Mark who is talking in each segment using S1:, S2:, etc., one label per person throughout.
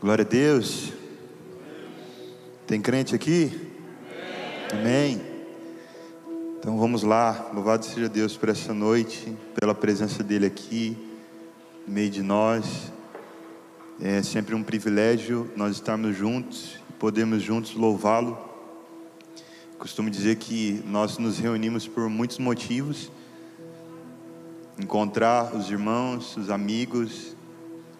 S1: Glória a Deus. Tem crente aqui? Amém. Então vamos lá. Louvado seja Deus por essa noite, pela presença dele aqui, no meio de nós. É sempre um privilégio nós estarmos juntos, podemos juntos louvá-lo. Costumo dizer que nós nos reunimos por muitos motivos. Encontrar os irmãos, os amigos,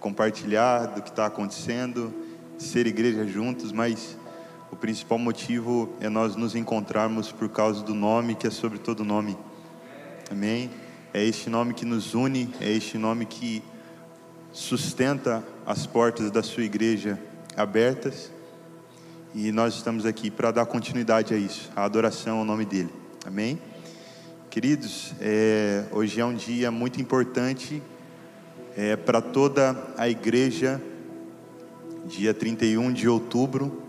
S1: compartilhar do que está acontecendo, ser igreja juntos, mas o principal motivo é nós nos encontrarmos por causa do nome que é sobre todo nome. Amém? É este nome que nos une, é este nome que sustenta as portas da sua igreja abertas. E nós estamos aqui para dar continuidade a isso, a adoração ao nome dele. Amém? Queridos, é, hoje é um dia muito importante é, para toda a igreja, dia 31 de outubro,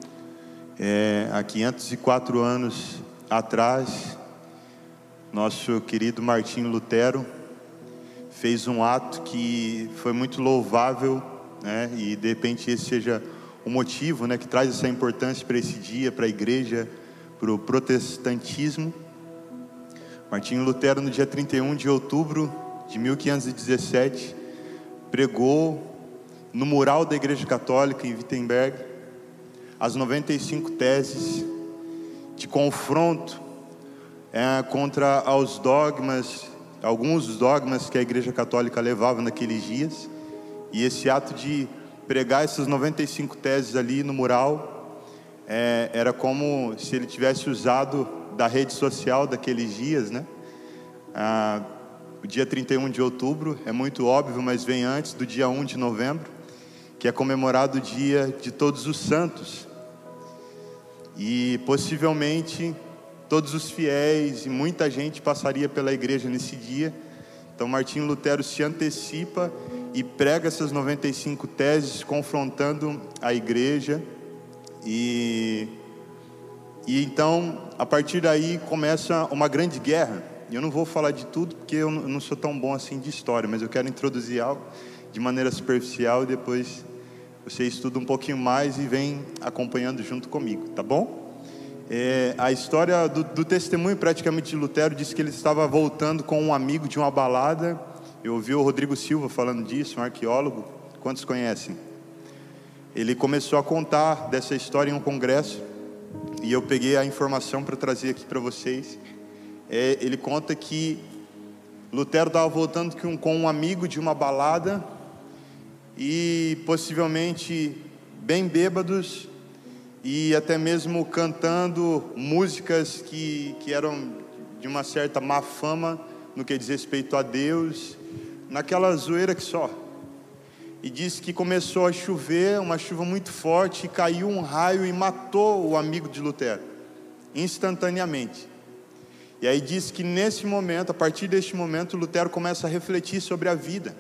S1: é, há 504 anos atrás, nosso querido Martinho Lutero fez um ato que foi muito louvável, né, e de repente esse seja o motivo né, que traz essa importância para esse dia, para a igreja, para o protestantismo. Martinho Lutero, no dia 31 de outubro de 1517, pregou no mural da Igreja Católica em Wittenberg as 95 teses de confronto é, contra os dogmas, alguns dogmas que a Igreja Católica levava naqueles dias. E esse ato de pregar essas 95 teses ali no mural é, era como se ele tivesse usado da rede social daqueles dias, né? Ah, o dia 31 de outubro é muito óbvio, mas vem antes do dia 1 de novembro, que é comemorado o dia de todos os santos. E possivelmente todos os fiéis e muita gente passaria pela igreja nesse dia. Então Martinho Lutero se antecipa e prega essas 95 teses confrontando a igreja e e então a partir daí começa uma grande guerra eu não vou falar de tudo porque eu não sou tão bom assim de história, mas eu quero introduzir algo de maneira superficial e depois você estuda um pouquinho mais e vem acompanhando junto comigo, tá bom? É, a história do, do, testemunho praticamente de Lutero diz que ele estava voltando com um amigo de uma balada. Eu ouvi o Rodrigo Silva falando disso, um arqueólogo. Quantos conhecem? Ele começou a contar dessa história em um congresso e eu peguei a informação para trazer aqui para vocês é, ele conta que Lutero estava voltando com um amigo de uma balada e possivelmente bem bêbados e até mesmo cantando músicas que, que eram de uma certa má fama no que diz respeito a Deus, naquela zoeira que só. E disse que começou a chover, uma chuva muito forte, e caiu um raio e matou o amigo de Lutero, instantaneamente. E aí diz que nesse momento, a partir deste momento, Lutero começa a refletir sobre a vida.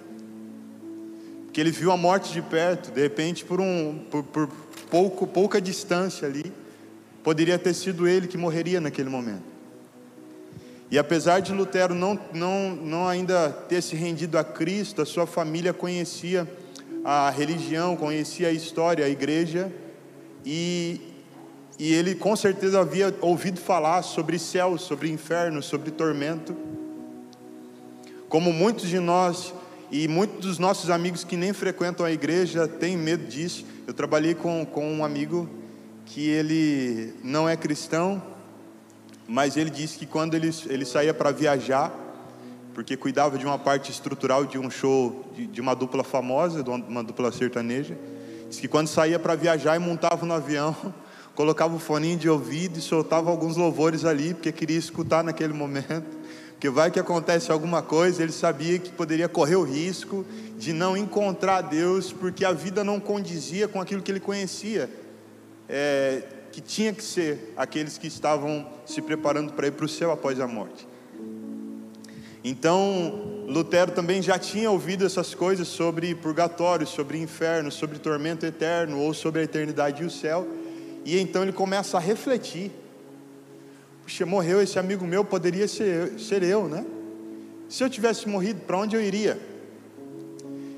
S1: Porque ele viu a morte de perto, de repente, por, um, por, por pouco, pouca distância ali, poderia ter sido ele que morreria naquele momento. E apesar de Lutero não, não, não ainda ter se rendido a Cristo, a sua família conhecia a religião, conhecia a história, a igreja, e e ele com certeza havia ouvido falar sobre céu, sobre inferno, sobre tormento. Como muitos de nós e muitos dos nossos amigos que nem frequentam a igreja têm medo disso. Eu trabalhei com, com um amigo que ele não é cristão, mas ele disse que quando ele, ele saía para viajar, porque cuidava de uma parte estrutural de um show de, de uma dupla famosa, de uma dupla sertaneja, disse que quando saía para viajar e montava no avião, colocava o foninho de ouvido e soltava alguns louvores ali, porque queria escutar naquele momento. Porque vai que acontece alguma coisa, ele sabia que poderia correr o risco de não encontrar Deus, porque a vida não condizia com aquilo que ele conhecia, é, que tinha que ser aqueles que estavam se preparando para ir para o céu após a morte. Então, Lutero também já tinha ouvido essas coisas sobre purgatório, sobre inferno, sobre tormento eterno, ou sobre a eternidade e o céu, e então ele começa a refletir. Puxa, morreu esse amigo meu, poderia ser, ser eu, né? Se eu tivesse morrido, para onde eu iria?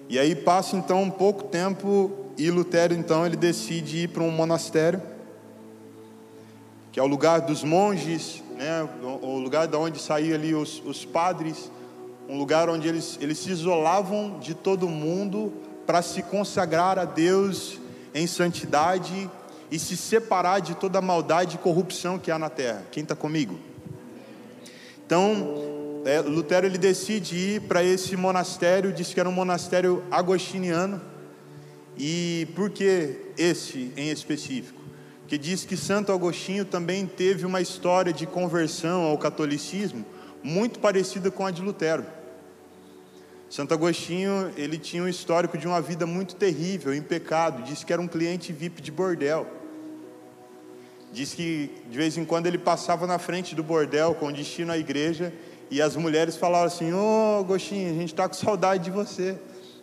S1: E aí passa então um pouco tempo e Lutero então ele decide ir para um monastério, que é o lugar dos monges, né, o lugar da onde saíam ali os, os padres, um lugar onde eles, eles se isolavam de todo mundo para se consagrar a Deus em santidade e se separar de toda a maldade e corrupção que há na terra. Quem está comigo? Então, é, Lutero ele decide ir para esse monastério, diz que era um monastério agostiniano. E por que esse em específico? Porque diz que Santo Agostinho também teve uma história de conversão ao catolicismo muito parecida com a de Lutero. Santo Agostinho, ele tinha um histórico de uma vida muito terrível, em pecado, diz que era um cliente VIP de bordel. Diz que de vez em quando ele passava na frente do bordel com destino à igreja e as mulheres falavam assim: Ô oh, Agostinho, a gente está com saudade de você.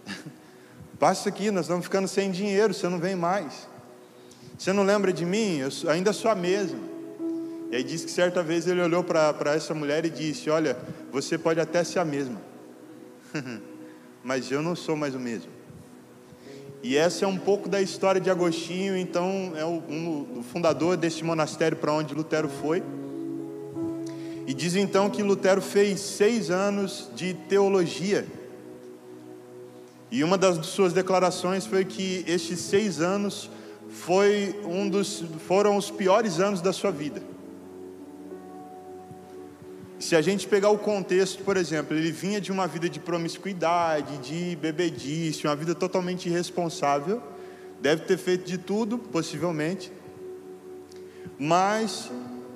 S1: Passa aqui, nós estamos ficando sem dinheiro, você não vem mais. Você não lembra de mim? Eu ainda sou a mesma. E aí diz que certa vez ele olhou para essa mulher e disse: Olha, você pode até ser a mesma, mas eu não sou mais o mesmo. E essa é um pouco da história de Agostinho, então é o, um, o fundador desse monastério para onde Lutero foi. E diz então que Lutero fez seis anos de teologia. E uma das suas declarações foi que estes seis anos foi um dos, foram os piores anos da sua vida. Se a gente pegar o contexto, por exemplo, ele vinha de uma vida de promiscuidade, de bebedice, uma vida totalmente irresponsável, deve ter feito de tudo, possivelmente, mas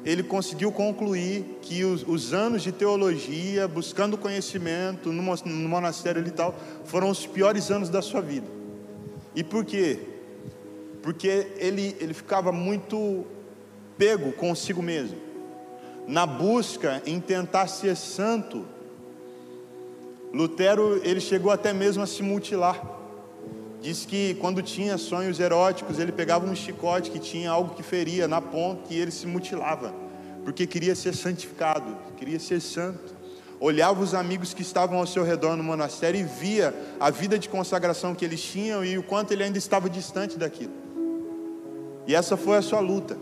S1: ele conseguiu concluir que os, os anos de teologia, buscando conhecimento no, no monastério e tal, foram os piores anos da sua vida. E por quê? Porque ele, ele ficava muito pego consigo mesmo na busca em tentar ser santo, Lutero ele chegou até mesmo a se mutilar. Diz que quando tinha sonhos eróticos, ele pegava um chicote que tinha algo que feria na ponta e ele se mutilava, porque queria ser santificado, queria ser santo. Olhava os amigos que estavam ao seu redor no monastério e via a vida de consagração que eles tinham e o quanto ele ainda estava distante daquilo. E essa foi a sua luta.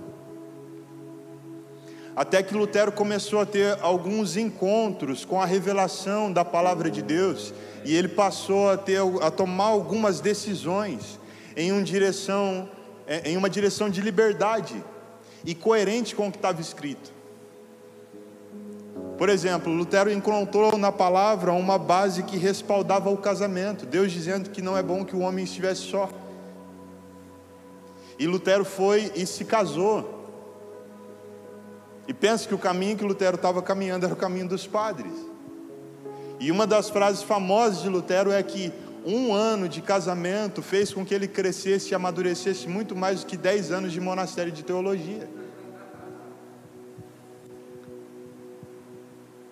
S1: Até que Lutero começou a ter alguns encontros com a revelação da palavra de Deus, e ele passou a, ter, a tomar algumas decisões em, uma direção, é, em uma direção de liberdade e coerente com o que estava escrito. Por exemplo, Lutero encontrou na palavra uma base que respaldava o casamento, Deus dizendo que não é bom que o homem estivesse só. E Lutero foi e se casou. E pensa que o caminho que Lutero estava caminhando era o caminho dos padres. E uma das frases famosas de Lutero é que um ano de casamento fez com que ele crescesse e amadurecesse muito mais do que dez anos de monastério de teologia.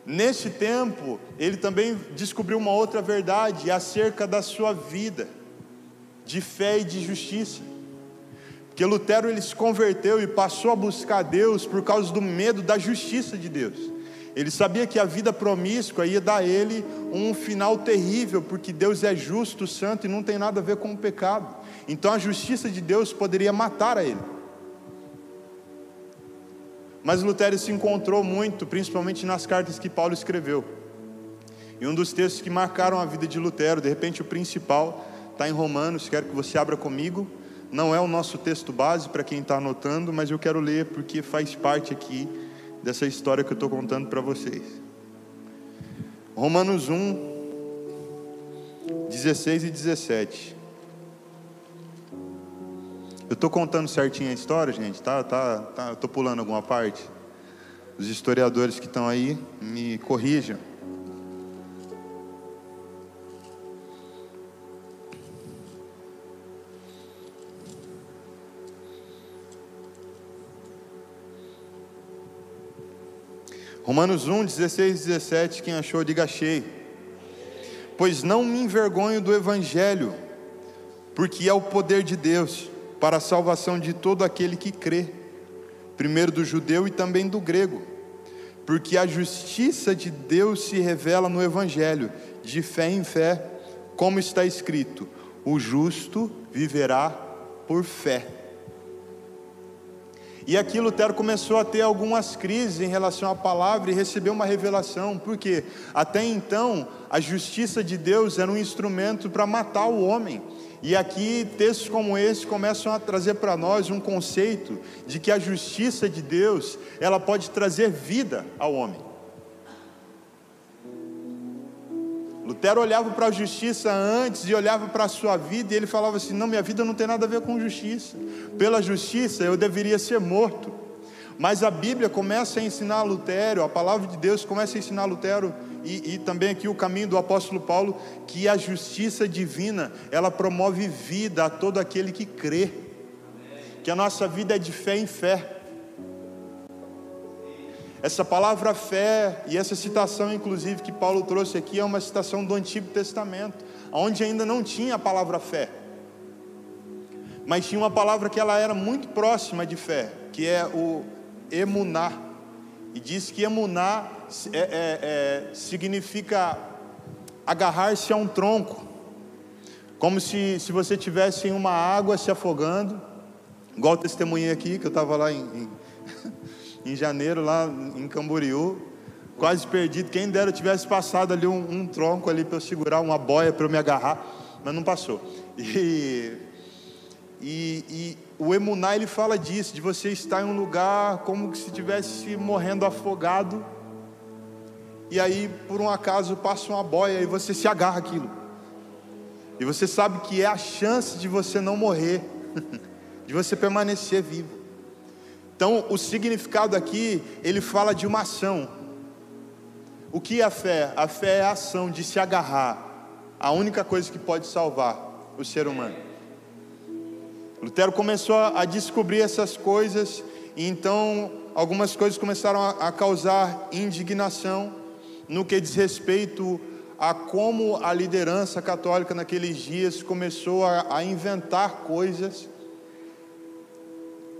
S1: Nesse tempo, ele também descobriu uma outra verdade acerca da sua vida, de fé e de justiça. Porque Lutero ele se converteu e passou a buscar Deus por causa do medo da justiça de Deus. Ele sabia que a vida promíscua ia dar a ele um final terrível, porque Deus é justo, santo e não tem nada a ver com o pecado. Então a justiça de Deus poderia matar a ele. Mas Lutero se encontrou muito, principalmente nas cartas que Paulo escreveu. E um dos textos que marcaram a vida de Lutero, de repente o principal, está em Romanos, quero que você abra comigo. Não é o nosso texto base para quem está anotando, mas eu quero ler porque faz parte aqui dessa história que eu estou contando para vocês. Romanos 1, 16 e 17. Eu estou contando certinho a história, gente, tá? tá, tá eu estou pulando alguma parte. Os historiadores que estão aí me corrijam. Romanos 1, 16 e 17, quem achou, diga achei. Pois não me envergonho do Evangelho, porque é o poder de Deus para a salvação de todo aquele que crê, primeiro do judeu e também do grego, porque a justiça de Deus se revela no Evangelho, de fé em fé, como está escrito: o justo viverá por fé. E aqui Lutero começou a ter algumas crises em relação à palavra e recebeu uma revelação, porque até então a justiça de Deus era um instrumento para matar o homem. E aqui textos como esse começam a trazer para nós um conceito de que a justiça de Deus, ela pode trazer vida ao homem. Lutero olhava para a justiça antes e olhava para a sua vida e ele falava assim: Não, minha vida não tem nada a ver com justiça. Pela justiça eu deveria ser morto. Mas a Bíblia começa a ensinar Lutero, a palavra de Deus começa a ensinar Lutero e, e, também aqui o caminho do apóstolo Paulo, que a justiça divina ela promove vida a todo aquele que crê, que a nossa vida é de fé em fé. Essa palavra fé e essa citação, inclusive, que Paulo trouxe aqui, é uma citação do Antigo Testamento, onde ainda não tinha a palavra fé, mas tinha uma palavra que ela era muito próxima de fé, que é o emuná. E diz que emuná é, é, é, significa agarrar-se a um tronco, como se, se você tivesse em uma água se afogando, igual testemunhei aqui, que eu estava lá em, em em janeiro, lá em Camboriú, quase perdido. Quem dera tivesse passado ali um, um tronco ali para eu segurar, uma boia para eu me agarrar, mas não passou. E, e, e o Emuná ele fala disso, de você estar em um lugar como se estivesse morrendo afogado, e aí por um acaso passa uma boia e você se agarra aquilo. E você sabe que é a chance de você não morrer, de você permanecer vivo. Então, o significado aqui, ele fala de uma ação. O que é a fé? A fé é a ação de se agarrar à única coisa que pode salvar o ser humano. Lutero começou a descobrir essas coisas, e então algumas coisas começaram a causar indignação no que diz respeito a como a liderança católica naqueles dias começou a, inventar coisas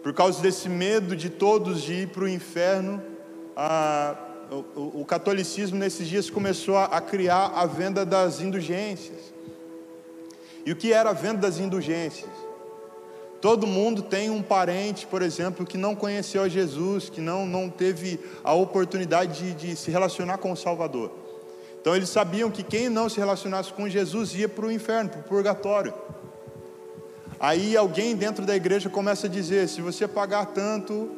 S1: por causa desse medo de todos de ir para o inferno, a, o, o, catolicismo nesses dias começou a, a criar a venda das indulgências. E o que era a venda das indulgências? Todo mundo tem um parente, por exemplo, que não conheceu a Jesus, que não, não teve a oportunidade de, de se relacionar com o Salvador. Então eles sabiam que quem não se relacionasse com Jesus ia para o inferno, para o purgatório. Aí alguém dentro da igreja começa a dizer: se você pagar tanto,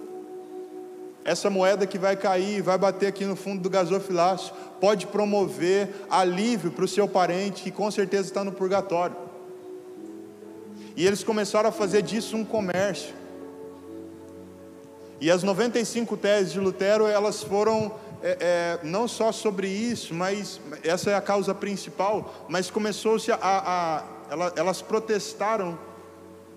S1: essa moeda que vai cair, vai bater aqui no fundo do gasofilácio, pode promover alívio para o seu parente que com certeza está no purgatório. E eles começaram a fazer disso um comércio. E as 95 teses de Lutero, elas foram é, é, não só sobre isso, mas essa é a causa principal, mas começou-se a, a, a elas protestaram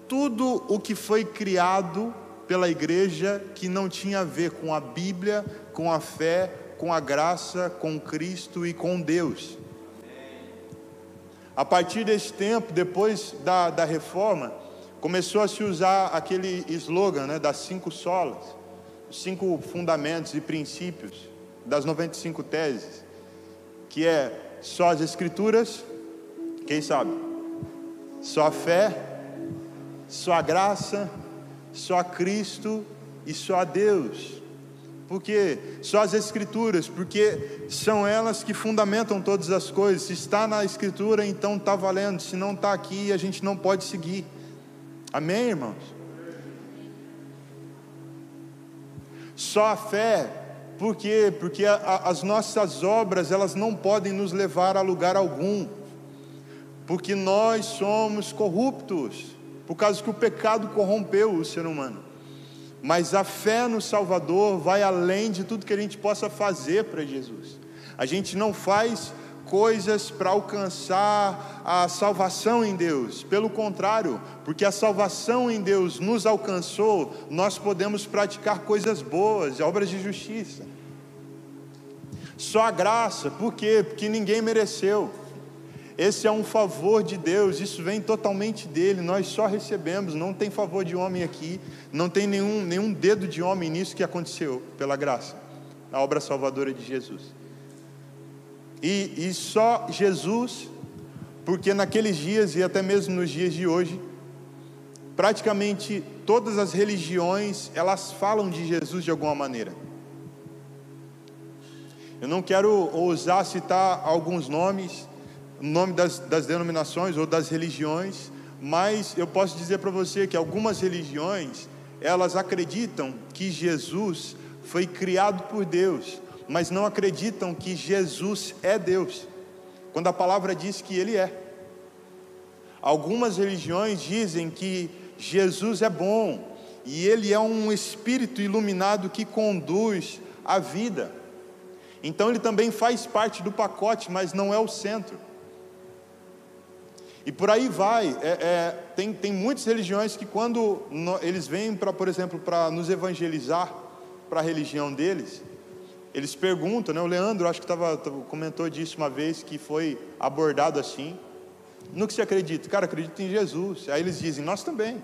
S1: tudo o que foi criado pela igreja que não tinha a ver com a Bíblia, com a fé, com a graça, com Cristo e com Deus. A partir desse tempo, depois da, da reforma, começou a se usar aquele slogan né, das cinco solas, os cinco fundamentos e princípios das 95 teses, que é só as escrituras, quem sabe? Só a fé, só a graça, só a Cristo e só a Deus. Porque só as Escrituras, porque são elas que fundamentam todas as coisas. Se está na Escritura, então está valendo. Se não está aqui, a gente não pode seguir. Amém, irmãos? Só a fé, por quê? Porque a, a, as nossas obras, elas não podem nos levar a lugar algum. Porque nós somos corruptos por causa que o pecado corrompeu o ser humano. Mas a fé no Salvador vai além de tudo que a gente possa fazer para Jesus. A gente não faz coisas para alcançar a salvação em Deus. Pelo contrário, porque a salvação em Deus nos alcançou, nós podemos praticar coisas boas, obras de justiça. Só a graça, por quê? Porque ninguém mereceu. Esse é um favor de Deus, isso vem totalmente dele, nós só recebemos, não tem favor de homem aqui, não tem nenhum, nenhum dedo de homem nisso que aconteceu, pela graça, a obra salvadora de Jesus. E, e só Jesus Porque naqueles dias e até mesmo nos dias de hoje, praticamente todas as religiões, elas falam de Jesus de alguma maneira. Eu não quero ousar citar alguns nomes, nome das, das denominações ou das religiões, mas eu posso dizer para você que algumas religiões, elas acreditam que Jesus foi criado por Deus, mas não acreditam que Jesus é Deus, quando a palavra diz que Ele é. Algumas religiões dizem que Jesus é bom e Ele é um espírito iluminado que conduz a vida. Então Ele também faz parte do pacote, mas não é o centro. E por aí vai. É, é, tem, tem muitas religiões que, quando no, eles vêm, para, por exemplo, para nos evangelizar para a religião deles, eles perguntam, né? O Leandro, acho que tava, comentou disso uma vez, que foi abordado assim. No que se acredita? Cara, acredita em Jesus. Aí eles dizem, nós também.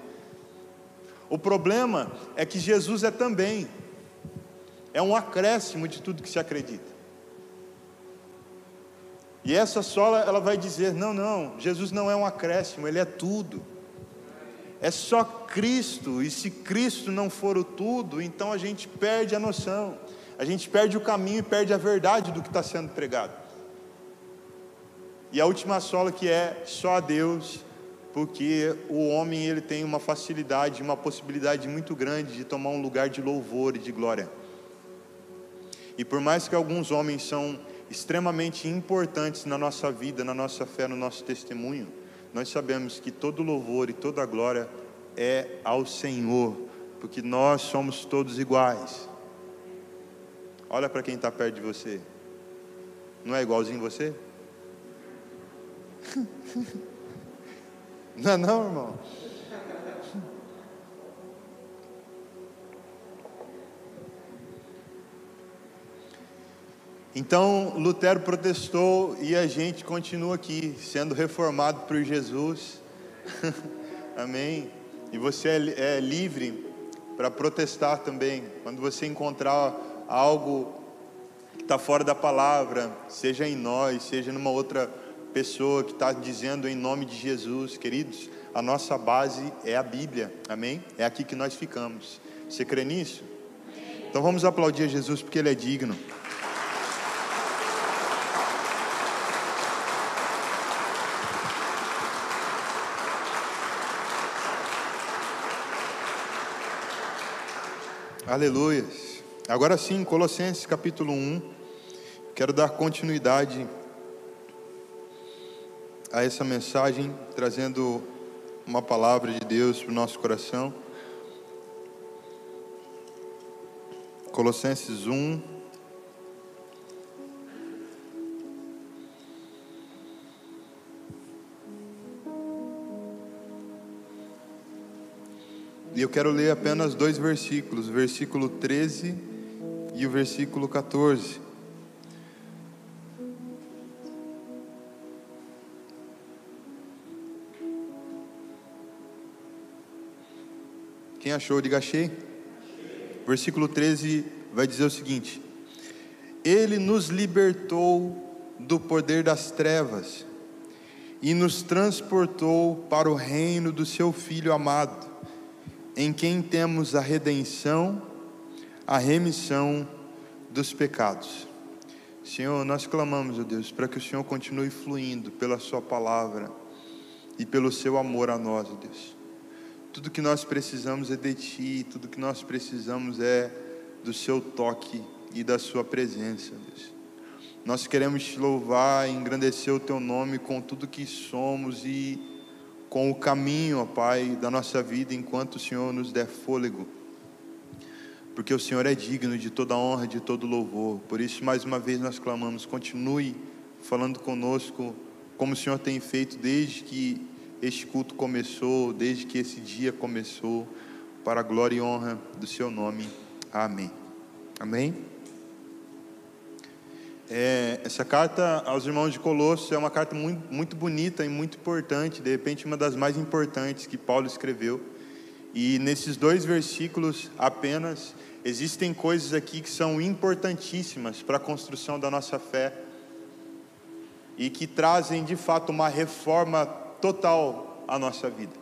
S1: O problema é que Jesus é também. É um acréscimo de tudo que se acredita. E essa sola, ela vai dizer: não, não, Jesus não é um acréscimo, ele é tudo. É só Cristo, e se Cristo não for o tudo, então a gente perde a noção, a gente perde o caminho e perde a verdade do que está sendo pregado. E a última sola que é só a Deus, porque o homem ele tem uma facilidade, uma possibilidade muito grande de tomar um lugar de louvor e de glória. E por mais que alguns homens são extremamente importantes na nossa vida, na nossa fé, no nosso testemunho, nós sabemos que todo louvor e toda glória é ao Senhor, porque nós somos todos iguais. Olha para quem está perto de você, não é igualzinho você? Não é não, irmão? Então Lutero protestou e a gente continua aqui, sendo reformado por Jesus. Amém. E você é, é livre para protestar também. Quando você encontrar algo que está fora da palavra, seja em nós, seja numa outra pessoa que está dizendo em nome de Jesus, queridos, a nossa base é a Bíblia. Amém? É aqui que nós ficamos. Você crê nisso? Então vamos aplaudir a Jesus porque Ele é digno. Aleluia. Agora sim, Colossenses capítulo 1. Quero dar continuidade a essa mensagem, trazendo uma palavra de Deus para o nosso coração. Colossenses 1, E eu quero ler apenas dois versículos, o versículo 13 e o versículo 14. Quem achou, diga achei. Versículo 13 vai dizer o seguinte: Ele nos libertou do poder das trevas e nos transportou para o reino do seu Filho amado em quem temos a redenção, a remissão dos pecados. Senhor, nós clamamos, ó Deus, para que o Senhor continue fluindo pela Sua palavra e pelo Seu amor a nós, ó Deus. Tudo que nós precisamos é de Ti, tudo que nós precisamos é do Seu toque e da Sua presença, Deus. Nós queremos te louvar e engrandecer o Teu nome com tudo que somos e com o caminho, ó Pai, da nossa vida enquanto o Senhor nos der fôlego. Porque o Senhor é digno de toda honra, de todo louvor. Por isso, mais uma vez, nós clamamos: continue falando conosco, como o Senhor tem feito desde que este culto começou, desde que esse dia começou, para a glória e honra do Seu nome. Amém. Amém. É, essa carta aos irmãos de Colosso é uma carta muito, muito bonita e muito importante, de repente, uma das mais importantes que Paulo escreveu. E nesses dois versículos apenas, existem coisas aqui que são importantíssimas para a construção da nossa fé. e que trazem de fato uma reforma total à nossa vida.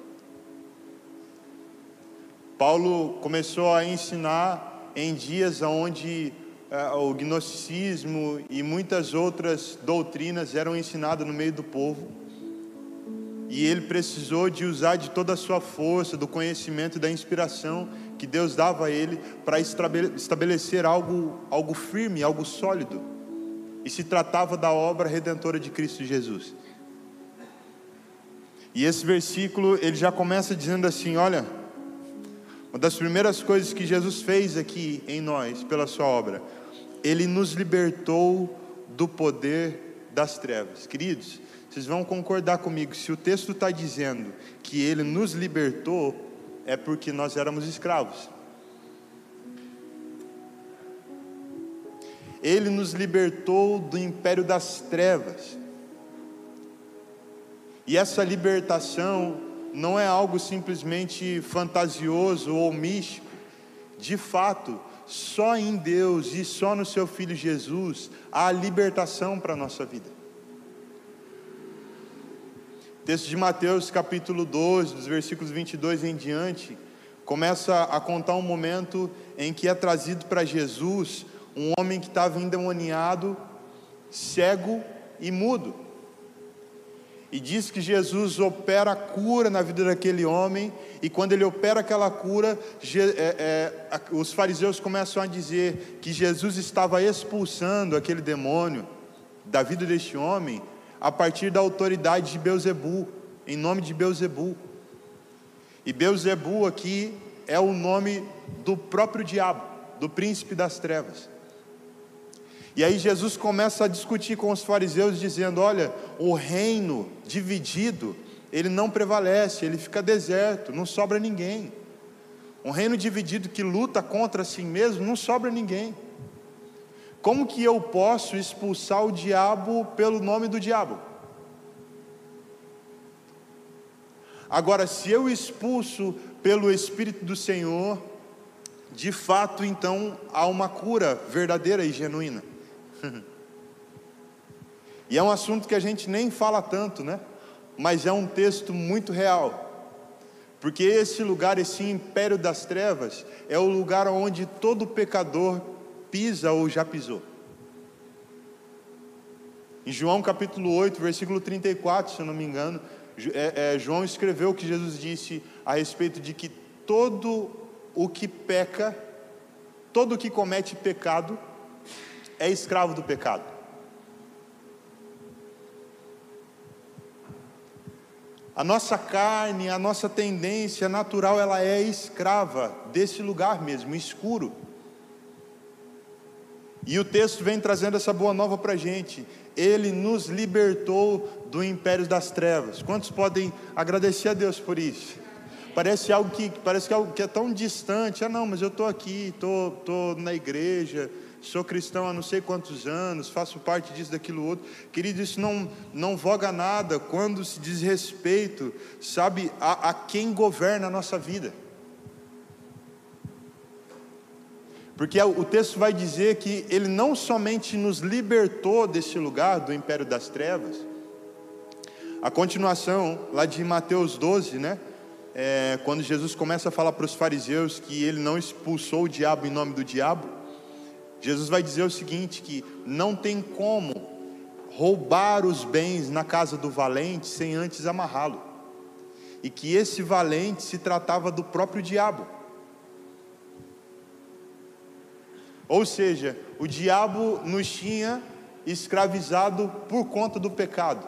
S1: Paulo começou a ensinar em dias onde o gnosticismo e muitas outras doutrinas eram ensinadas no meio do povo. E ele precisou de usar de toda a sua força, do conhecimento da inspiração que Deus dava a ele para estabelecer algo, algo firme, algo sólido. E se tratava da obra redentora de Cristo Jesus. E esse versículo ele já começa dizendo assim: olha, uma das primeiras coisas que Jesus fez aqui em nós, pela Sua obra, Ele nos libertou do poder das trevas. Queridos, vocês vão concordar comigo, se o texto está dizendo que Ele nos libertou, é porque nós éramos escravos. Ele nos libertou do império das trevas. E essa libertação não é algo simplesmente fantasioso ou místico. De fato, só em Deus e só no seu Filho Jesus há libertação para a nossa vida. texto de Mateus, capítulo 12, dos versículos 22 em diante, começa a contar um momento em que é trazido para Jesus um homem que estava endemoniado, cego e mudo. E diz que Jesus opera a cura na vida daquele homem, e quando ele opera aquela cura, é, é, os fariseus começam a dizer que Jesus estava expulsando aquele demônio da vida deste homem a partir da autoridade de Beuzebu, em nome de Beuzebu. E Beuzebu aqui é o nome do próprio diabo, do príncipe das trevas. E aí Jesus começa a discutir com os fariseus, dizendo: Olha, o reino dividido, ele não prevalece, ele fica deserto, não sobra ninguém. Um reino dividido que luta contra si mesmo, não sobra ninguém. Como que eu posso expulsar o diabo pelo nome do diabo? Agora, se eu expulso pelo Espírito do Senhor, de fato, então há uma cura verdadeira e genuína. E é um assunto que a gente nem fala tanto, né? Mas é um texto muito real. Porque esse lugar, esse império das trevas, é o lugar onde todo pecador pisa ou já pisou. Em João capítulo 8, versículo 34, se eu não me engano, é, é, João escreveu que Jesus disse a respeito de que todo o que peca, todo o que comete pecado, é escravo do pecado. A nossa carne, a nossa tendência natural, ela é escrava desse lugar mesmo, escuro. E o texto vem trazendo essa boa nova para a gente. Ele nos libertou do império das trevas. Quantos podem agradecer a Deus por isso? Parece algo que parece que é algo que é tão distante. Ah, não, mas eu estou aqui, estou tô, tô na igreja, sou cristão há não sei quantos anos, faço parte disso, daquilo outro. Querido, isso não, não voga nada quando se diz respeito, sabe, a, a quem governa a nossa vida. Porque o texto vai dizer que ele não somente nos libertou desse lugar, do império das trevas, a continuação, lá de Mateus 12, né? É, quando Jesus começa a falar para os fariseus que ele não expulsou o diabo em nome do diabo, Jesus vai dizer o seguinte: que não tem como roubar os bens na casa do valente sem antes amarrá-lo, e que esse valente se tratava do próprio diabo. Ou seja, o diabo nos tinha escravizado por conta do pecado,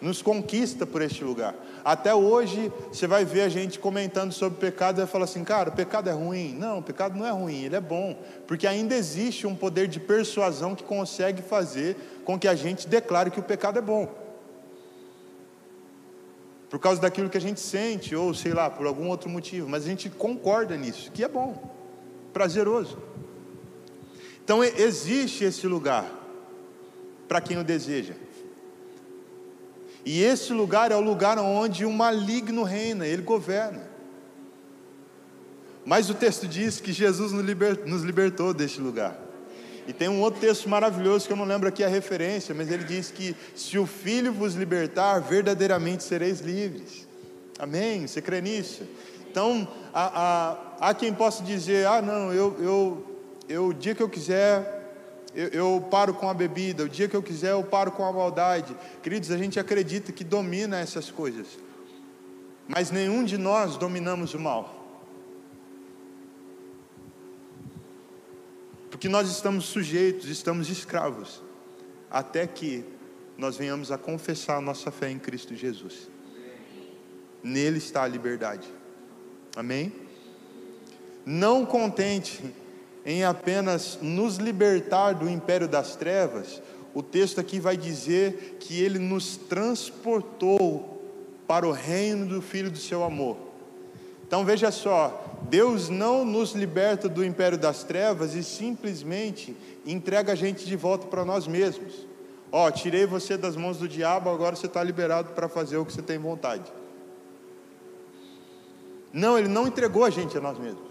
S1: nos conquista por este lugar. Até hoje, você vai ver a gente comentando sobre pecado e vai falar assim, cara, o pecado é ruim. Não, o pecado não é ruim, ele é bom. Porque ainda existe um poder de persuasão que consegue fazer com que a gente declare que o pecado é bom. Por causa daquilo que a gente sente, ou sei lá, por algum outro motivo. Mas a gente concorda nisso, que é bom, prazeroso. Então existe esse lugar para quem o deseja. E esse lugar é o lugar onde o maligno reina, ele governa. Mas o texto diz que Jesus nos libertou deste lugar. E tem um outro texto maravilhoso que eu não lembro aqui a referência, mas ele diz que se o Filho vos libertar, verdadeiramente sereis livres. Amém? Você crê nisso? Então, há, há, há quem possa dizer: ah, não, eu, eu, eu, o dia que eu quiser, eu, eu, paro com a bebida, o dia que eu quiser, eu paro com a maldade. Queridos, a gente acredita que domina essas coisas, mas nenhum de nós dominamos o mal. Porque nós estamos sujeitos, estamos escravos, até que nós venhamos a confessar a nossa fé em Cristo Jesus. Nele está a liberdade. Amém? Não contente em apenas nos libertar do império das trevas, o texto aqui vai dizer que ele nos transportou para o reino do Filho do seu amor. Então veja só, Deus não nos liberta do império das trevas e simplesmente entrega a gente de volta para nós mesmos. Ó, oh, tirei você das mãos do diabo, agora você está liberado para fazer o que você tem vontade. Não, Ele não entregou a gente a nós mesmos,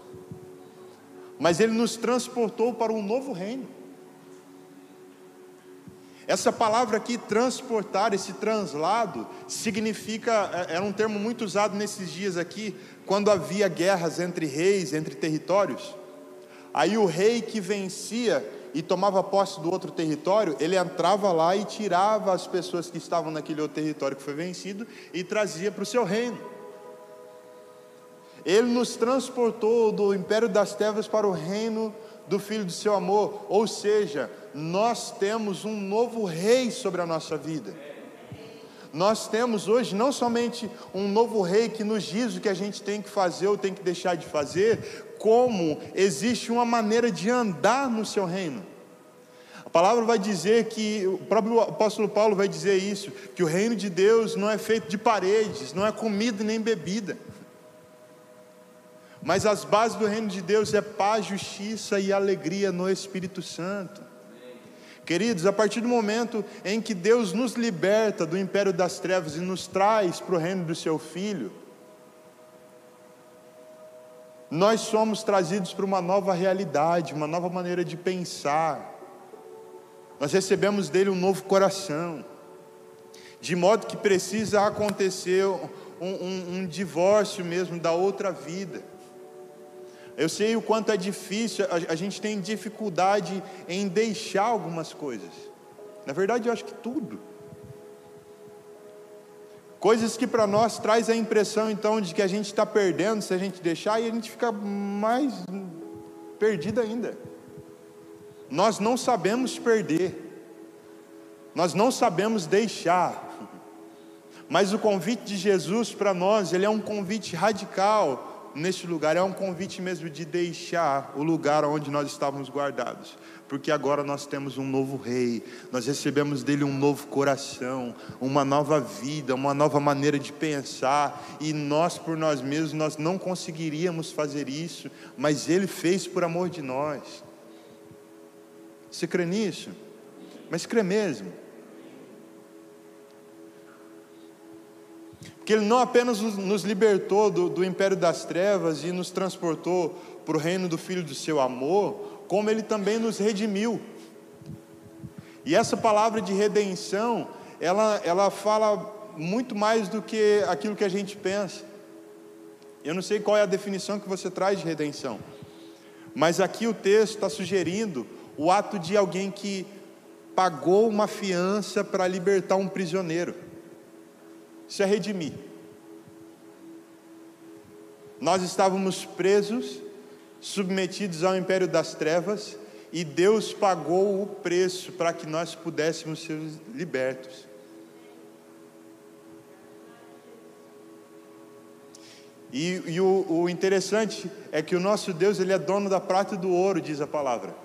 S1: mas Ele nos transportou para um novo reino. Essa palavra aqui, transportar, esse translado, significa, é, era um termo muito usado nesses dias aqui, quando havia guerras entre reis, entre territórios. Aí o rei que vencia e tomava posse do outro território, ele entrava lá e tirava as pessoas que estavam naquele outro território que foi vencido e trazia para o seu reino. Ele nos transportou do império das trevas para o reino do Filho do seu amor, ou seja, nós temos um novo rei sobre a nossa vida. Nós temos hoje não somente um novo rei que nos diz o que a gente tem que fazer ou tem que deixar de fazer, como existe uma maneira de andar no seu reino. A palavra vai dizer que, o próprio apóstolo Paulo vai dizer isso, que o reino de Deus não é feito de paredes, não é comida nem bebida. Mas as bases do reino de Deus é paz, justiça e alegria no Espírito Santo. Queridos, a partir do momento em que Deus nos liberta do império das trevas e nos traz para o reino do seu Filho, nós somos trazidos para uma nova realidade, uma nova maneira de pensar. Nós recebemos dele um novo coração, de modo que precisa acontecer um, um, um divórcio mesmo da outra vida. Eu sei o quanto é difícil, a, gente tem dificuldade em deixar algumas coisas. Na verdade, eu acho que tudo. Coisas que para nós traz a impressão então de que a gente está perdendo se a gente deixar e a gente fica mais perdido ainda. Nós não sabemos perder, nós não sabemos deixar, mas o convite de Jesus para nós, ele é um convite radical, neste lugar é um convite mesmo de deixar o lugar onde nós estávamos guardados, porque agora nós temos um novo rei, nós recebemos dele um novo coração, uma nova vida, uma nova maneira de pensar, e nós por nós mesmos nós não conseguiríamos fazer isso, mas ele fez por amor de nós. Você crê nisso? Mas crê mesmo? Que Ele não apenas nos libertou do, do império das trevas e nos transportou para o reino do Filho do seu amor, como Ele também nos redimiu. E essa palavra de redenção, ela, ela fala muito mais do que aquilo que a gente pensa. Eu não sei qual é a definição que você traz de redenção, mas aqui o texto está sugerindo o ato de alguém que pagou uma fiança para libertar um prisioneiro. Isso é redimir. Nós estávamos presos, submetidos ao império das trevas, e Deus pagou o preço para que nós pudéssemos ser libertos. E, e o, o, interessante é que o nosso Deus ele é dono da prata e do ouro, diz a palavra.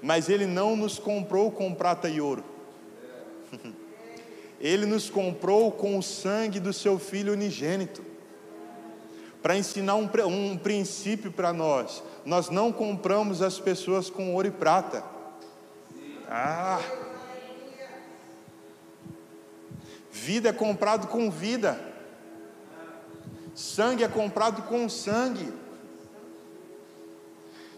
S1: Mas Ele não nos comprou com prata e ouro. Ele nos comprou com o sangue do seu Filho unigênito. Para ensinar um, um princípio para nós. Nós não compramos as pessoas com ouro e prata. Ah! Vida é comprado com vida. Sangue é comprado com sangue.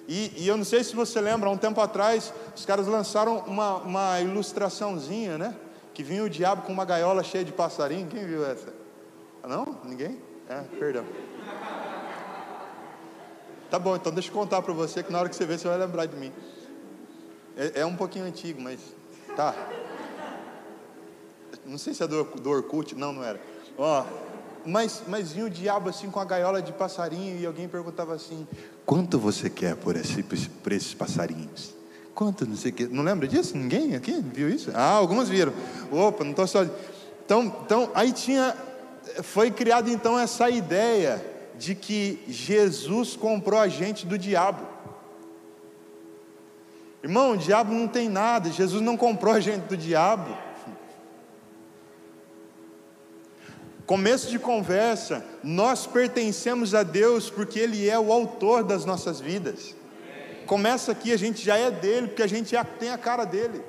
S1: E, e, eu não sei se você lembra, há um tempo atrás, os caras lançaram uma, uma ilustraçãozinha, né? Que vinha o diabo com uma gaiola cheia de passarinho. Quem viu essa? Não? Ninguém? É, perdão. Tá bom, então deixa eu contar para você que na hora que você ver, você vai lembrar de mim. É, é um pouquinho antigo, mas tá. Não sei se é do, do Orkut, não, não era. Ó, mas, mas vinha o diabo assim com a gaiola de passarinho e alguém perguntava assim: quanto você quer por, esse, por esses passarinhos? Quanto, não sei o que. Não lembra disso? Ninguém aqui viu isso? Ah, algumas viram. Opa, não estou só. Então, então, aí tinha. Foi criada então essa ideia de que Jesus comprou a gente do diabo. Irmão, o diabo não tem nada, Jesus não comprou a gente do diabo. Começo de conversa, nós pertencemos a Deus porque Ele é o autor das nossas vidas. Começa aqui, a gente já é dele, porque a gente já tem a cara dele,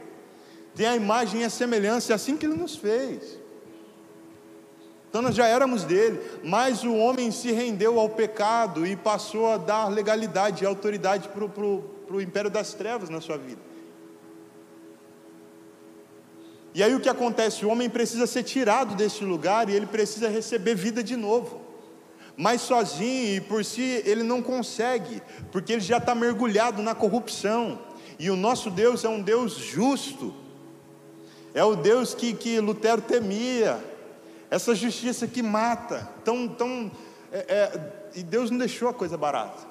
S1: tem a imagem e a semelhança, é assim que Ele nos fez. Então nós já éramos dele, mas o homem se rendeu ao pecado e passou a dar legalidade e autoridade para o império das trevas na sua vida. E aí o que acontece? O homem precisa ser tirado deste lugar e ele precisa receber vida de novo. Mas sozinho e por si ele não consegue, porque ele já está mergulhado na corrupção. E o nosso Deus é um Deus justo, é o Deus que, que Lutero temia, essa justiça que mata. Tão, tão, é, é, e Deus não deixou a coisa barata.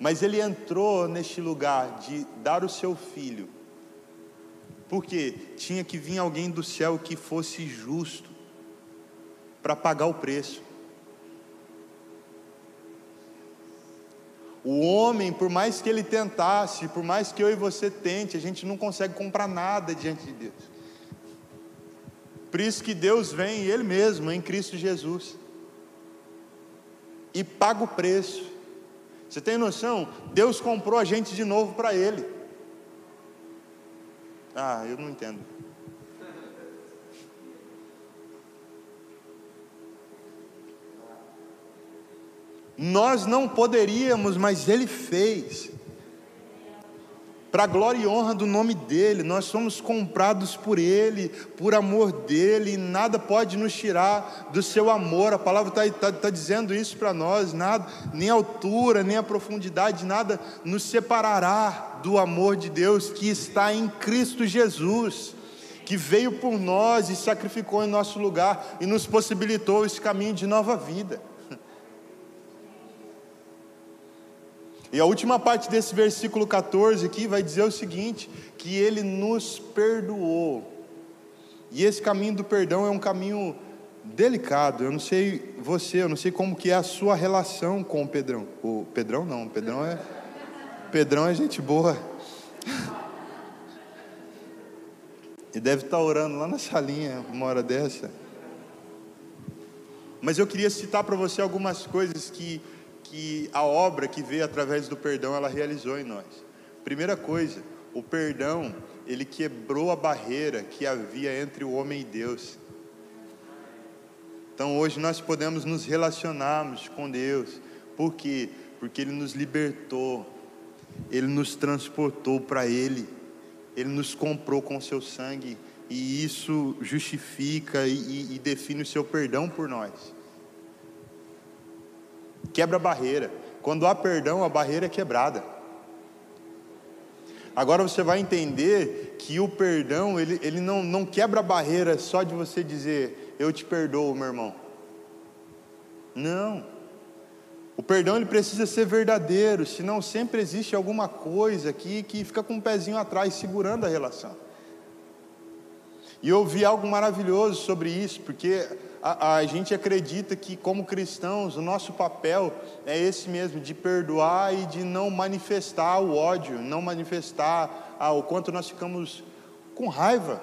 S1: Mas ele entrou neste lugar de dar o seu filho, porque tinha que vir alguém do céu que fosse justo, para pagar o preço. O homem, por mais que ele tentasse, por mais que eu e você tente, a gente não consegue comprar nada diante de Deus. Por isso que Deus vem, Ele mesmo, em Cristo Jesus, e paga o preço você tem noção? Deus comprou a gente de novo para Ele. Ah, eu não entendo. Nós não poderíamos, mas Ele fez para a glória e honra do nome dEle, nós somos comprados por Ele, por amor dEle, e nada pode nos tirar do seu amor, a palavra está tá, tá dizendo isso para nós, nada, nem a altura, nem a profundidade, nada nos separará do amor de Deus que está em Cristo Jesus, que veio por nós e sacrificou em nosso lugar e nos possibilitou esse caminho de nova vida. E a última parte desse versículo 14 aqui vai dizer o seguinte: que ele nos perdoou. E esse caminho do perdão é um caminho delicado. Eu não sei você, eu não sei como que é a sua relação com o Pedrão. O Pedrão não, o Pedrão é Pedrão é gente boa. E deve estar orando lá na salinha uma hora dessa. Mas eu queria citar para você algumas coisas que que a obra que veio através do perdão ela realizou em nós. Primeira coisa, o perdão, ele quebrou a barreira que havia entre o homem e Deus. Então hoje nós podemos nos relacionarmos com Deus. Por quê? Porque ele nos libertou. Ele nos transportou para ele. Ele nos comprou com seu sangue e isso justifica e, e define o seu perdão por nós quebra a barreira. Quando há perdão, a barreira é quebrada. Agora você vai entender que o perdão, ele, ele não, não quebra a barreira só de você dizer, eu te perdoo, meu irmão. Não. O perdão ele precisa ser verdadeiro, senão sempre existe alguma coisa aqui que fica com um pezinho atrás segurando a relação. E eu ouvi algo maravilhoso sobre isso, porque a, a, gente acredita que, como cristãos, o nosso papel é esse mesmo, de perdoar e de não manifestar o ódio, não manifestar ah, o quanto nós ficamos com raiva.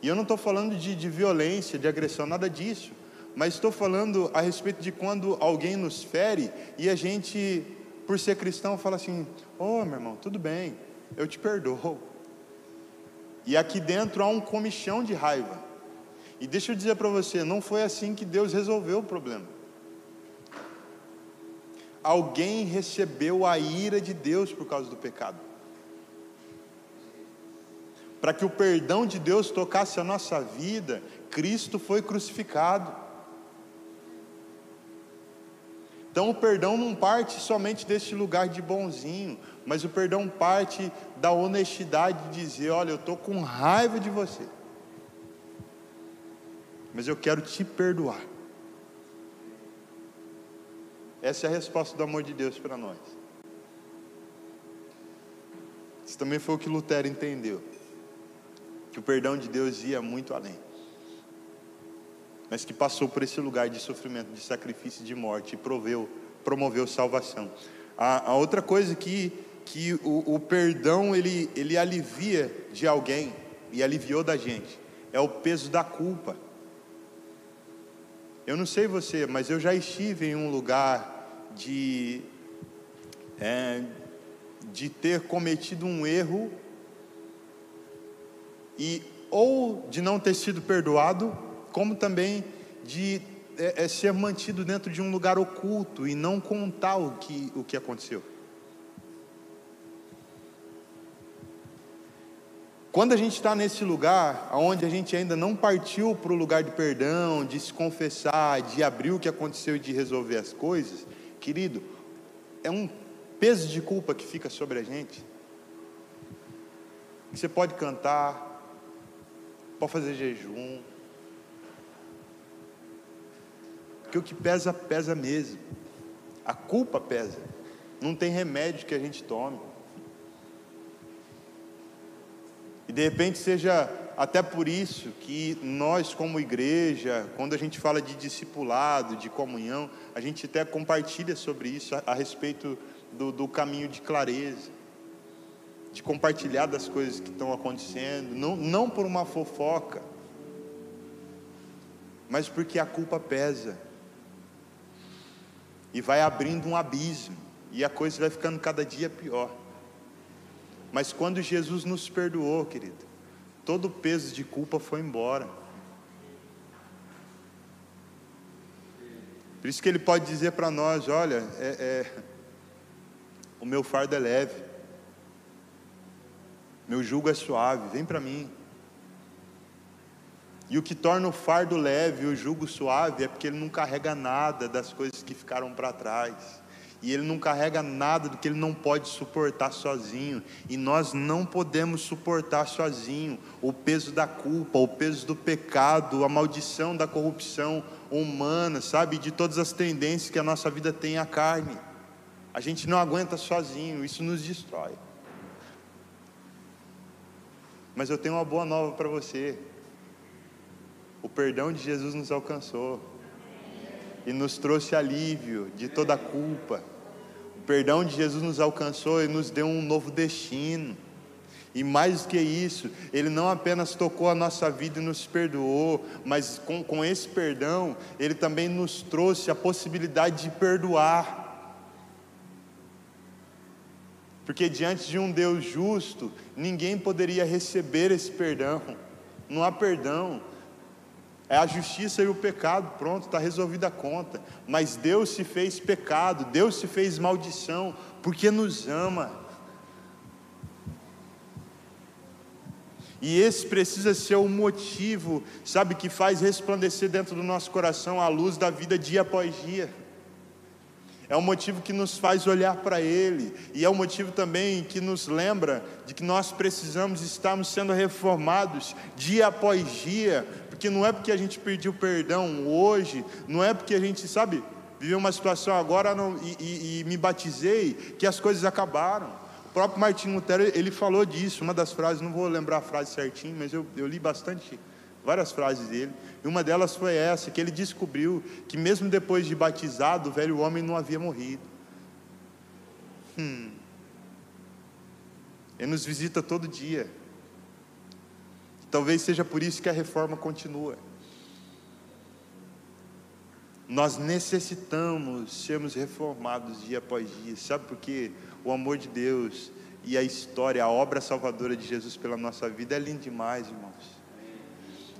S1: E eu não estou falando de, de violência, de agressão, nada disso, mas estou falando a respeito de quando alguém nos fere e a gente, por ser cristão, fala assim: Ô oh, meu irmão, tudo bem, eu te perdoo. E aqui dentro há um comichão de raiva. E deixa eu dizer para você, não foi assim que Deus resolveu o problema. alguém recebeu a ira de Deus por causa do pecado. Para que o perdão de Deus tocasse a nossa vida, Cristo foi crucificado. Então o perdão não parte somente deste lugar de bonzinho, mas o perdão parte da honestidade de dizer: olha, eu estou com raiva de você, mas eu quero te perdoar. Essa é a resposta do amor de Deus para nós. Isso também foi o que Lutero entendeu, que o perdão de Deus ia muito além mas que passou por esse lugar de sofrimento, de sacrifício de morte e proveu, promoveu salvação. A, a outra coisa que, que o, o, perdão ele, ele alivia de alguém e aliviou da gente é o peso da culpa. Eu não sei você, mas eu já estive em um lugar de, é, de ter cometido um erro e ou de não ter sido perdoado como também de é, é ser mantido dentro de um lugar oculto e não contar o que, o que aconteceu. Quando a gente está nesse lugar, onde a gente ainda não partiu para o lugar de perdão, de se confessar, de abrir o que aconteceu e de resolver as coisas, querido, é um peso de culpa que fica sobre a gente. Você pode cantar, pode fazer jejum, Porque o que pesa, pesa mesmo. A culpa pesa. Não tem remédio que a gente tome. E de repente seja até por isso que nós, como igreja, quando a gente fala de discipulado, de comunhão, a gente até compartilha sobre isso a, a respeito do, do, caminho de clareza, de compartilhar das coisas que estão acontecendo, não, não por uma fofoca, mas porque a culpa pesa e vai abrindo um abismo, e a coisa vai ficando cada dia pior. Mas quando Jesus nos perdoou, querido, todo o peso de culpa foi embora. Por isso que ele pode dizer para nós: olha, é, é, o meu fardo é leve, meu jugo é suave, vem para mim. E o que torna o fardo leve e o jugo suave é porque ele não carrega nada das coisas que ficaram para trás. E ele não carrega nada do que ele não pode suportar sozinho. E nós não podemos suportar sozinho o peso da culpa, o peso do pecado, a maldição da corrupção humana, sabe? De todas as tendências que a nossa vida tem à carne. A gente não aguenta sozinho, isso nos destrói. Mas eu tenho uma boa nova para você. O perdão de Jesus nos alcançou e nos trouxe alívio de toda a culpa. Perdão de Jesus nos alcançou e nos deu um novo destino. E mais do que isso, Ele não apenas tocou a nossa vida e nos perdoou, mas com, com esse perdão, Ele também nos trouxe a possibilidade de perdoar. Porque diante de um Deus justo, ninguém poderia receber esse perdão. Não há perdão, é a justiça e o pecado, pronto, está resolvida a conta. Mas Deus se fez pecado, Deus se fez maldição, porque nos ama. E esse precisa ser o motivo, sabe, que faz resplandecer dentro do nosso coração a luz da vida dia após dia. É o motivo que nos faz olhar para Ele, e é o motivo também que nos lembra de que nós precisamos estarmos sendo reformados dia após dia, porque não é porque a gente pediu perdão hoje, não é porque a gente, sabe, viveu uma situação agora não, e, e, e me batizei, que as coisas acabaram. O próprio Martinho Lutero, ele falou disso, uma das frases, não vou lembrar a frase certinho, mas eu, eu li bastante, várias frases dele, e uma delas foi essa, que ele descobriu que mesmo depois de batizado, o velho homem não havia morrido. Hum. Ele nos visita todo dia. Talvez seja por isso que a reforma continua. Nós necessitamos sermos reformados dia após dia, sabe por quê? O amor de Deus e a história, a obra salvadora de Jesus pela nossa vida é lindo demais, irmãos.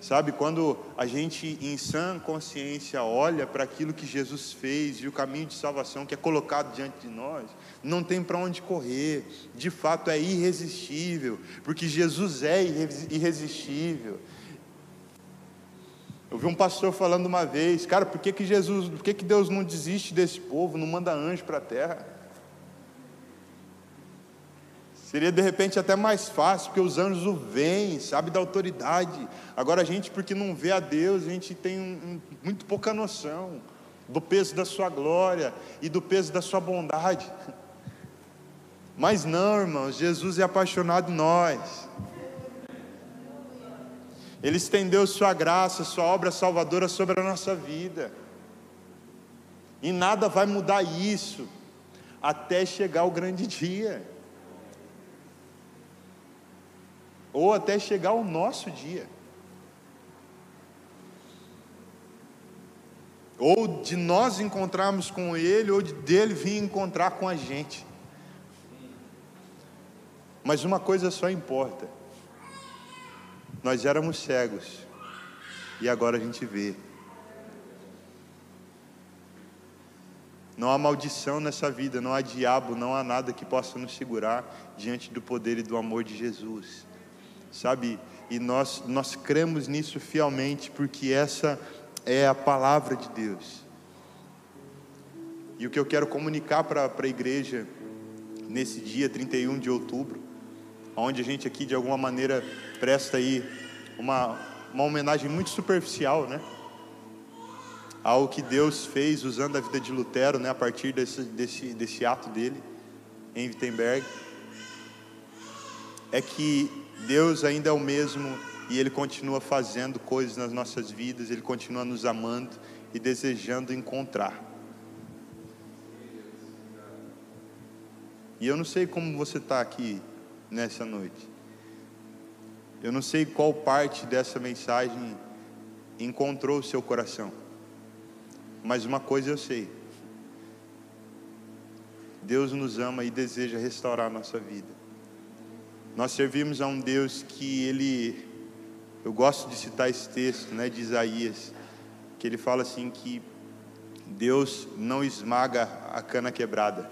S1: Sabe, quando a gente em sã consciência olha para aquilo que Jesus fez e o caminho de salvação que é colocado diante de nós, não tem para onde correr, de fato é irresistível, porque Jesus é irresistível. Eu vi um pastor falando uma vez, cara, por que, que Jesus, por que, que Deus não desiste desse povo, não manda anjo para a terra? Seria de repente até mais fácil, porque os anjos o veem, sabe da autoridade. Agora a gente, porque não vê a Deus, a gente tem um, um, muito pouca noção do peso da sua glória e do peso da sua bondade. Mas não, irmãos, Jesus é apaixonado em nós. Ele estendeu sua graça, sua obra salvadora sobre a nossa vida. E nada vai mudar isso até chegar o grande dia. Ou até chegar o nosso dia. Ou de nós encontrarmos com Ele, ou de dele vir encontrar com a gente. Mas uma coisa só importa: nós éramos cegos, e agora a gente vê. Não há maldição nessa vida, não há diabo, não há nada que possa nos segurar diante do poder e do amor de Jesus sabe? E nós, nós cremos nisso fielmente, porque essa é a palavra de Deus. E o que eu quero comunicar para a igreja nesse dia 31 de outubro, onde a gente aqui de alguma maneira presta aí uma, uma homenagem muito superficial, né? Ao que Deus fez usando a vida de Lutero, né? A partir desse, desse, desse ato dele em Wittenberg, é que Deus ainda é o mesmo e Ele continua fazendo coisas nas nossas vidas, Ele continua nos amando e desejando encontrar. E eu não sei como você está aqui nessa noite. Eu não sei qual parte dessa mensagem encontrou o seu coração. Mas uma coisa eu sei. Deus nos ama e deseja restaurar a nossa vida. Nós servimos a um Deus que ele, eu gosto de citar esse texto, né, de Isaías, que ele fala assim que Deus não esmaga a cana quebrada.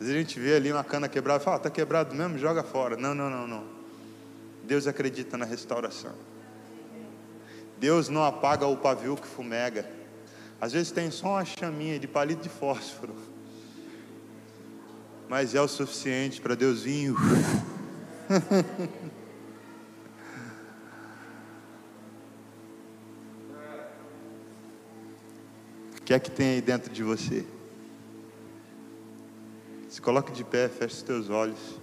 S1: Às vezes a gente vê ali uma cana quebrada e fala, está quebrado mesmo, joga fora. Não, não, não, não. Deus acredita na restauração. Deus não apaga o pavio que fumega. Às vezes tem só uma chaminha de palito de fósforo mas é o suficiente para Deus vir. o que é que tem aí dentro de você? Se coloque de pé, feche os teus olhos.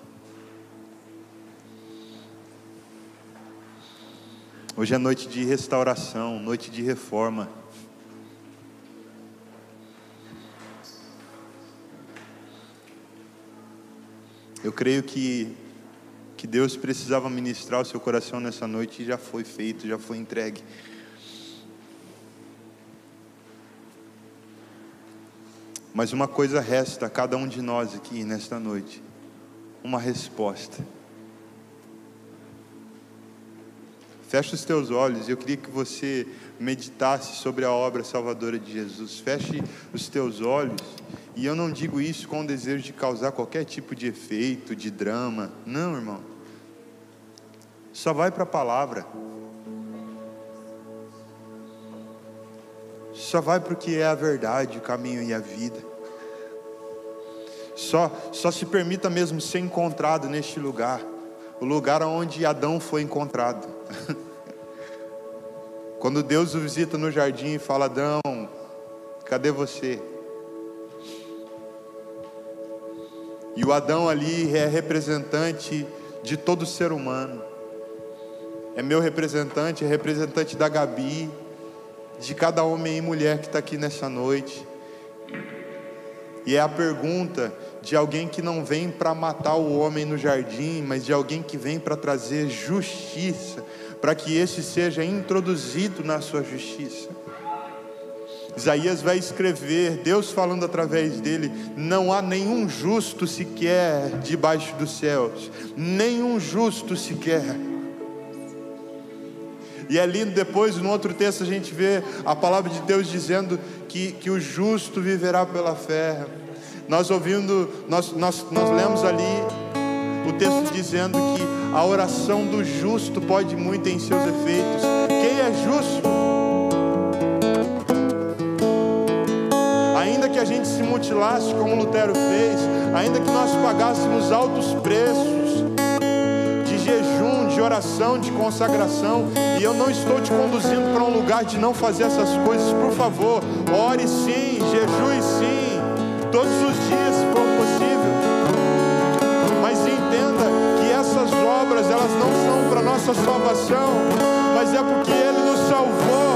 S1: Hoje é noite de restauração, noite de reforma. Eu creio que, que Deus precisava ministrar o seu coração nessa noite e já foi feito, já foi entregue. Mas uma coisa resta a cada um de nós aqui nesta noite: uma resposta. Feche os teus olhos, eu queria que você meditasse sobre a obra salvadora de Jesus. Feche os teus olhos e eu não digo isso com o desejo de causar qualquer tipo de efeito, de drama. Não, irmão. Só vai para a palavra. Só vai para o que é a verdade, o caminho e a vida. Só, só se permita mesmo ser encontrado neste lugar o lugar onde Adão foi encontrado. Quando Deus o visita no jardim e fala: Adão, cadê você? E o Adão ali é representante de todo ser humano. É meu representante, é representante da Gabi, de cada homem e mulher que está aqui nessa noite. E é a pergunta de alguém que não vem para matar o homem no jardim, mas de alguém que vem para trazer justiça, para que esse seja introduzido na sua justiça. Isaías vai escrever, Deus falando através dele: não há nenhum justo sequer debaixo dos céus, nenhum justo sequer. E é lindo depois, no outro texto, a gente vê a palavra de Deus dizendo que, que o justo viverá pela fé. Nós ouvindo, nós, nós, nós lemos ali o texto dizendo que a oração do justo pode muito em seus efeitos. Quem é justo? Ainda que a gente se mutilasse como Lutero fez, ainda que nós pagássemos altos preços de jejum, de oração, de consagração, e eu não estou te conduzindo para um lugar de não fazer essas coisas, por favor, ore sim, jejue sim, todos os dias, se for possível. Mas entenda que essas obras, elas não são para nossa salvação, mas é porque Ele nos salvou.